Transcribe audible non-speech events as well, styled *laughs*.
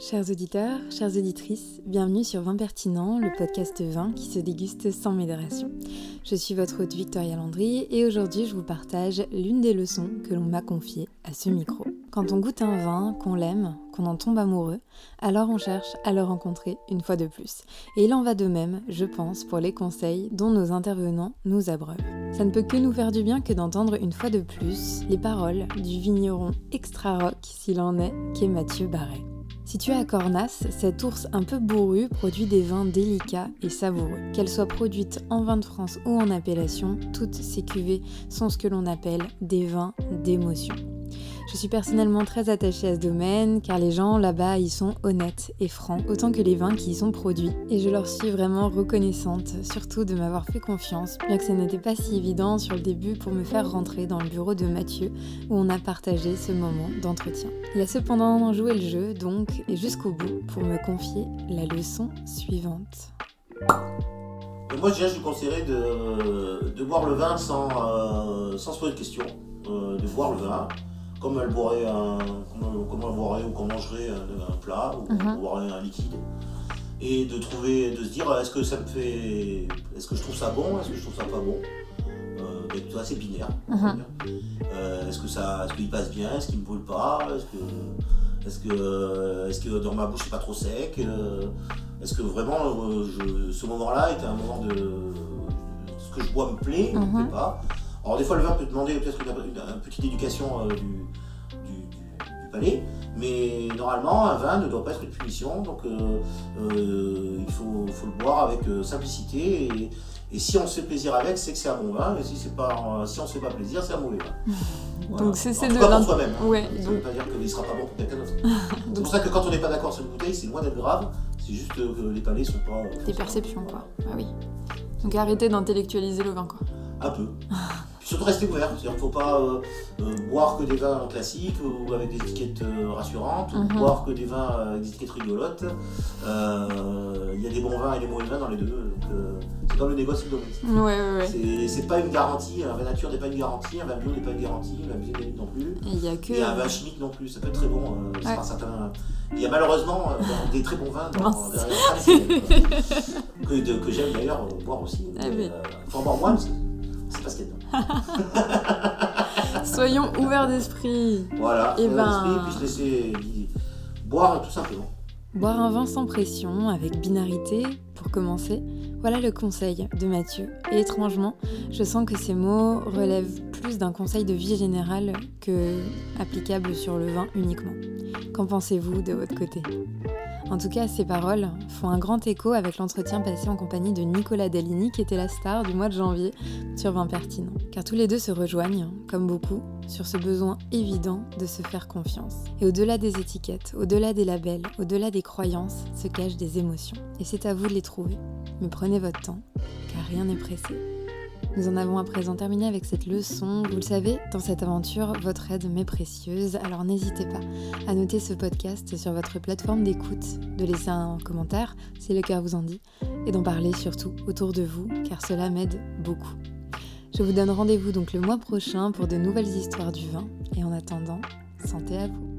Chers auditeurs, chères auditrices, bienvenue sur Vin Pertinent, le podcast vin qui se déguste sans modération. Je suis votre hôte Victoria Landry et aujourd'hui je vous partage l'une des leçons que l'on m'a confiées à ce micro. Quand on goûte un vin, qu'on l'aime, qu'on en tombe amoureux, alors on cherche à le rencontrer une fois de plus. Et il en va de même, je pense, pour les conseils dont nos intervenants nous abreuvent. Ça ne peut que nous faire du bien que d'entendre une fois de plus les paroles du vigneron extra rock, s'il en est, qu'est Mathieu Barret. Situé à Cornas, cet ours un peu bourru produit des vins délicats et savoureux. Qu'elles soient produites en vin de France ou en appellation, toutes ces cuvées sont ce que l'on appelle des vins d'émotion. Je suis personnellement très attachée à ce domaine car les gens là-bas y sont honnêtes et francs, autant que les vins qui y sont produits. Et je leur suis vraiment reconnaissante, surtout de m'avoir fait confiance, bien que ce n'était pas si évident sur le début pour me faire rentrer dans le bureau de Mathieu où on a partagé ce moment d'entretien. Il a cependant joué le jeu donc et jusqu'au bout pour me confier la leçon suivante. Moi déjà je conseillerais de, boire le vin sans, euh, se poser de questions, euh, de boire le vin comme elle boirait un, comme, elle boirait ou qu'on mangerait un, plat ou mhm. boirait un liquide. Et de trouver, de se dire est-ce que ça me fait. Est-ce que je trouve ça bon Est-ce que je trouve ça pas bon? Euh, ben, assez binaire. Mhm. Euh, est-ce que ça. Est-ce qu'il passe bien? Est-ce qu'il me brûle pas? Est-ce que. Est-ce que, est que dans ma bouche c'est pas trop sec? Est-ce que vraiment ce moment-là était un moment de. Ce que je bois me plaît, me plaît mhm. pas? Alors des fois le vin peut demander peut-être une, petite éducation euh, du, palais, mais normalement un vin ne doit pas être une punition, donc euh, euh, il faut, le boire avec simplicité et, si on se fait plaisir avec, c'est que c'est un bon vin, et si, c'est pas, si on se fait pas plaisir, c'est un mauvais vin. *laughs* Donc c'est de pour soi-même. Ouais, Ça ne veut pas dire qu'il ne sera pas bon pour quelqu'un d'autre. *laughs* c'est pour ça que quand on n'est pas d'accord sur une bouteille, c'est loin d'être grave, c'est juste que les palais sont pas. Des perceptions quoi. Ah oui. Donc arrêtez d'intellectualiser le vin quoi. Un peu. *laughs* surtout rester ouvert. Il ne faut pas euh, euh, boire que des vins classiques ou avec des étiquettes euh, rassurantes, ou mhm. boire que des vins avec des étiquettes rigolotes. Il y a des bons vins et des mauvais vins dans les deux. c'est comme le négoce et le ouais, ouais, C'est pas une garantie. Un vin nature n'est pas une garantie, un vin bio n'est pas une garantie, un vin biodynamique non plus. Et, y a que... un vin chimique non plus. Ça peut être très bon. Il y a malheureusement des très bons vins dans, que, que j'aime d'ailleurs boire aussi. Il ah faut en boire moins parce que c'est pas ce qu'il y a *laughs* Soyons ouverts d'esprit. Voilà, et eh ben... puis se laisser boire tout simplement. Boire un vin sans pression, avec binarité, pour commencer, voilà le conseil de Mathieu. Et étrangement, je sens que ces mots relèvent plus d'un conseil de vie générale que applicable sur le vin uniquement. Qu'en pensez-vous de votre côté? En tout cas, ces paroles font un grand écho avec l'entretien passé en compagnie de Nicolas Dellini, qui était la star du mois de janvier sur Vin Pertinent. Car tous les deux se rejoignent, comme beaucoup, sur ce besoin évident de se faire confiance. Et au-delà des étiquettes, au-delà des labels, au-delà des croyances, se cachent des émotions. Et c'est à vous de les trouver. Mais prenez votre temps, car rien n'est pressé. Nous en avons à présent terminé avec cette leçon. Vous le savez, dans cette aventure, votre aide m'est précieuse, alors n'hésitez pas à noter ce podcast sur votre plateforme d'écoute, de laisser un commentaire si le cœur vous en dit, et d'en parler surtout autour de vous, car cela m'aide beaucoup. Je vous donne rendez-vous donc le mois prochain pour de nouvelles histoires du vin, et en attendant, santé à vous.